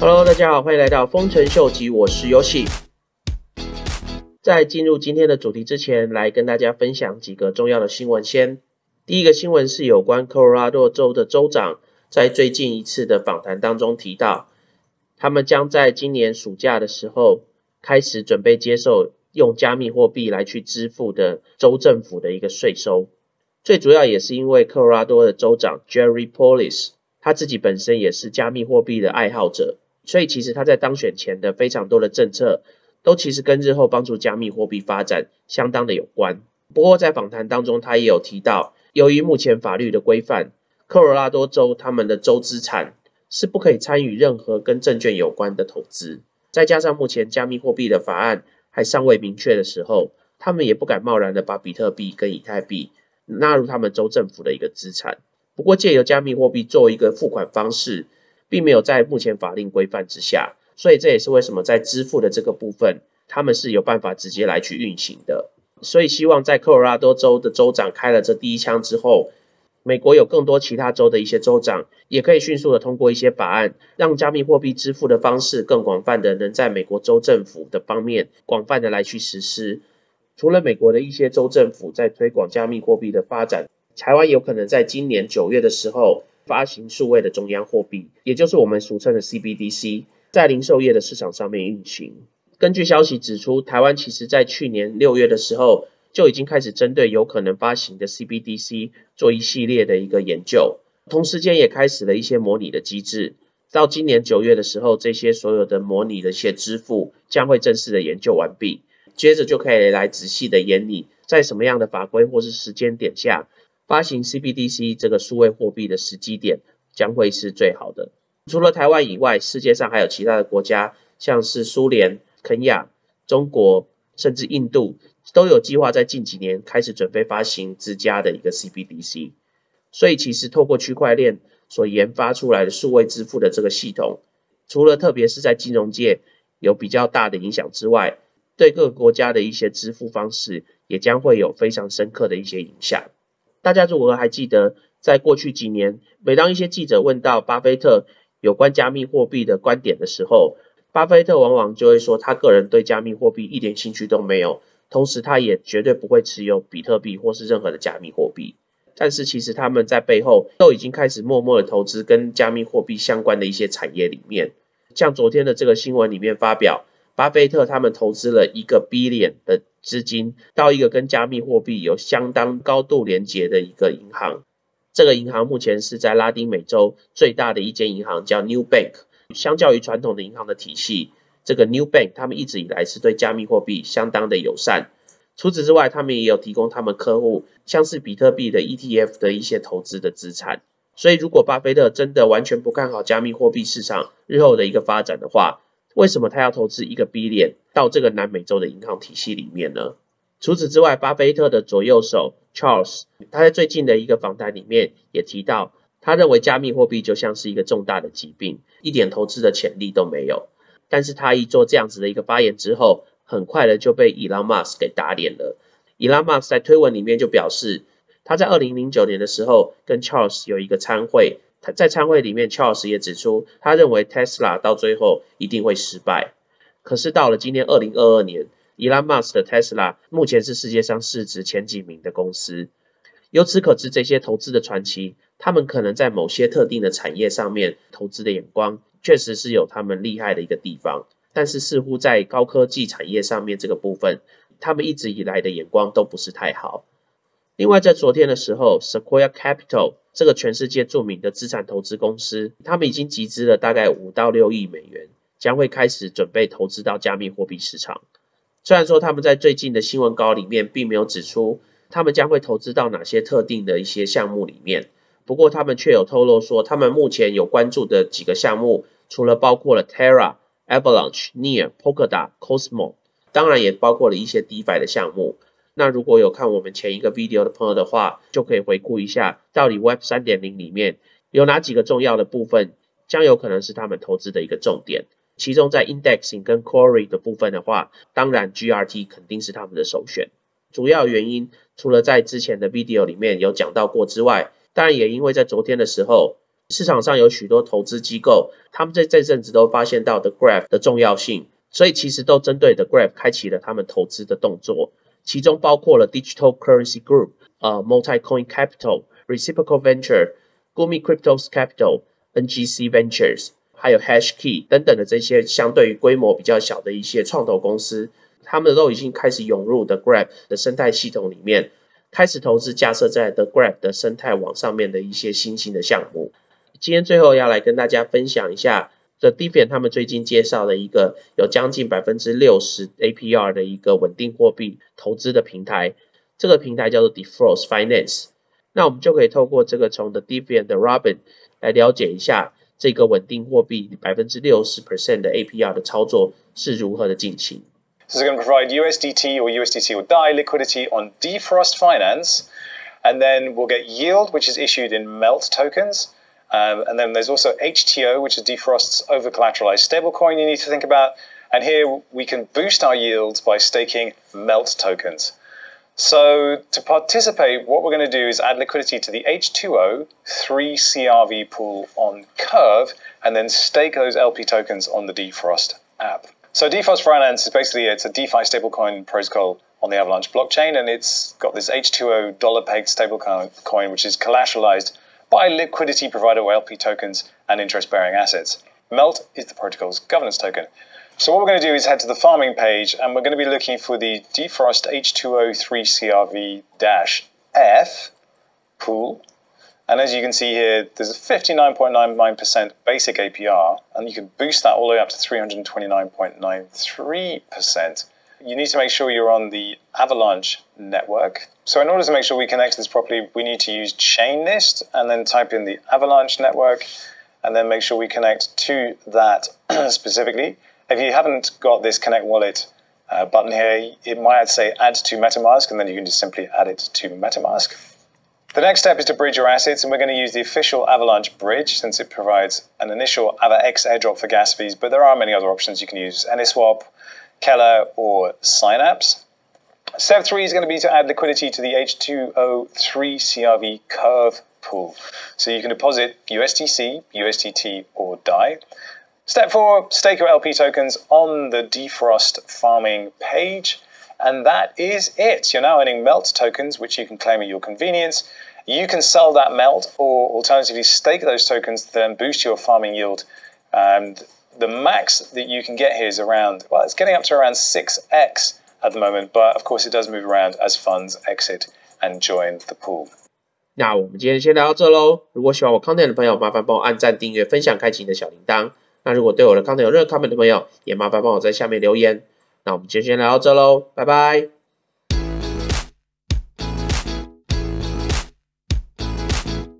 Hello，大家好，欢迎来到丰臣秀吉，我是 Yoshi。在进入今天的主题之前，来跟大家分享几个重要的新闻。先，第一个新闻是有关科罗拉多州的州长在最近一次的访谈当中提到，他们将在今年暑假的时候开始准备接受用加密货币来去支付的州政府的一个税收。最主要也是因为科罗拉多的州长 Jerry Polis，他自己本身也是加密货币的爱好者。所以其实他在当选前的非常多的政策，都其实跟日后帮助加密货币发展相当的有关。不过在访谈当中，他也有提到，由于目前法律的规范，科罗拉多州他们的州资产是不可以参与任何跟证券有关的投资。再加上目前加密货币的法案还尚未明确的时候，他们也不敢贸然的把比特币跟以太币纳入他们州政府的一个资产。不过借由加密货币作为一个付款方式。并没有在目前法令规范之下，所以这也是为什么在支付的这个部分，他们是有办法直接来去运行的。所以希望在科罗拉多州的州长开了这第一枪之后，美国有更多其他州的一些州长也可以迅速的通过一些法案，让加密货币支付的方式更广泛的能在美国州政府的方面广泛的来去实施。除了美国的一些州政府在推广加密货币的发展，台湾有可能在今年九月的时候。发行数位的中央货币，也就是我们俗称的 CBDC，在零售业的市场上面运行。根据消息指出，台湾其实在去年六月的时候就已经开始针对有可能发行的 CBDC 做一系列的一个研究，同时间也开始了一些模拟的机制。到今年九月的时候，这些所有的模拟的一些支付将会正式的研究完毕，接着就可以来仔细的研拟在什么样的法规或是时间点下。发行 CBDC 这个数位货币的时机点将会是最好的。除了台湾以外，世界上还有其他的国家，像是苏联、肯亚、中国，甚至印度，都有计划在近几年开始准备发行自家的一个 CBDC。所以，其实透过区块链所研发出来的数位支付的这个系统，除了特别是在金融界有比较大的影响之外，对各个国家的一些支付方式也将会有非常深刻的一些影响。大家如果还记得，在过去几年，每当一些记者问到巴菲特有关加密货币的观点的时候，巴菲特往往就会说，他个人对加密货币一点兴趣都没有，同时他也绝对不会持有比特币或是任何的加密货币。但是其实他们在背后都已经开始默默的投资跟加密货币相关的一些产业里面，像昨天的这个新闻里面发表。巴菲特他们投资了一个 B 链的资金到一个跟加密货币有相当高度连接的一个银行，这个银行目前是在拉丁美洲最大的一间银行，叫 New Bank。相较于传统的银行的体系，这个 New Bank 他们一直以来是对加密货币相当的友善。除此之外，他们也有提供他们客户像是比特币的 ETF 的一些投资的资产。所以，如果巴菲特真的完全不看好加密货币市场日后的一个发展的话，为什么他要投资一个 B 链到这个南美洲的银行体系里面呢？除此之外，巴菲特的左右手 Charles，他在最近的一个访谈里面也提到，他认为加密货币就像是一个重大的疾病，一点投资的潜力都没有。但是他一做这样子的一个发言之后，很快的就被 Elon Musk 给打脸了。Elon Musk 在推文里面就表示，他在二零零九年的时候跟 Charles 有一个参会。他在参会里面，Charles 也指出，他认为 Tesla 到最后一定会失败。可是到了今年二零二二年，Elon Musk 的 Tesla 目前是世界上市值前几名的公司。由此可知，这些投资的传奇，他们可能在某些特定的产业上面投资的眼光，确实是有他们厉害的一个地方。但是似乎在高科技产业上面这个部分，他们一直以来的眼光都不是太好。另外，在昨天的时候，Sequoia Capital 这个全世界著名的资产投资公司，他们已经集资了大概五到六亿美元，将会开始准备投资到加密货币市场。虽然说他们在最近的新闻稿里面并没有指出他们将会投资到哪些特定的一些项目里面，不过他们却有透露说，他们目前有关注的几个项目，除了包括了 Terra、Avalanche、Near、Polkadot、Cosmo，当然也包括了一些 DeFi 的项目。那如果有看我们前一个 video 的朋友的话，就可以回顾一下，到底 Web 三点零里面有哪几个重要的部分，将有可能是他们投资的一个重点。其中在 indexing 跟 query 的部分的话，当然 GRT 肯定是他们的首选。主要原因除了在之前的 video 里面有讲到过之外，当然也因为在昨天的时候市场上有许多投资机构，他们在这阵子都发现到 The Graph 的重要性，所以其实都针对 The Graph 开启了他们投资的动作，其中包括了 Digital Currency Group、呃 Multicoin Capital、Reciprocal Venture、Gumi Cryptos Capital、NGC Ventures，还有 Hashkey 等等的这些相对于规模比较小的一些创投公司，他们都已经开始涌入 The Grab 的生态系统里面，开始投资架设在 The Grab 的生态网上面的一些新兴的项目。今天最后要来跟大家分享一下，The Defiant 他们最近介绍的一个有将近百分之六十 APR 的一个稳定货币投资的平台，这个平台叫做 Defrost Finance。那我们就可以透过这个从 The Defiant 的 Robin 来了解一下这个稳定货币百分之六十 percent 的 APR 的操作是如何的进行。This is going to provide USDT or USDT or DAI liquidity on Defrost Finance, and then we'll get yield, which is issued in MELT tokens. Um, and then there's also HTO, which is Defrost's over collateralized stablecoin you need to think about. And here we can boost our yields by staking MELT tokens. So to participate, what we're going to do is add liquidity to the H2O 3CRV pool on Curve and then stake those LP tokens on the Defrost app. So Defrost Finance is basically it's a DeFi stablecoin protocol on the Avalanche blockchain, and it's got this H2O dollar pegged stablecoin which is collateralized by liquidity provider LP tokens and interest bearing assets. MELT is the protocol's governance token. So what we're going to do is head to the farming page and we're going to be looking for the Defrost H2O3CRV-F pool. And as you can see here, there's a 59.99% basic APR, and you can boost that all the way up to 329.93%. You need to make sure you're on the Avalanche network. So in order to make sure we connect this properly, we need to use Chainlist and then type in the Avalanche network and then make sure we connect to that specifically. If you haven't got this Connect Wallet uh, button here, it might say add to MetaMask, and then you can just simply add it to MetaMask. The next step is to bridge your assets, and we're going to use the official Avalanche bridge since it provides an initial AvaX airdrop for gas fees, but there are many other options you can use AnySwap, Keller, or Synapse. Step three is going to be to add liquidity to the H2O3 CRV curve pool. So you can deposit USDC, USDT, or DAI. Step four, stake your LP tokens on the Defrost farming page. And that is it. You're now earning melt tokens, which you can claim at your convenience. You can sell that melt or alternatively stake those tokens to then boost your farming yield. And the max that you can get here is around, well, it's getting up to around 6x at the moment, but of course it does move around as funds exit and join the pool. 那我们今天先聊到这喽。如果喜欢我 content 的朋友，麻烦帮我按赞、订阅、分享、开启你的小铃铛。 那如果对我的 content 有任何 comment 的朋友，也麻烦帮我在下面留言。那我们就先聊到这喽，拜拜。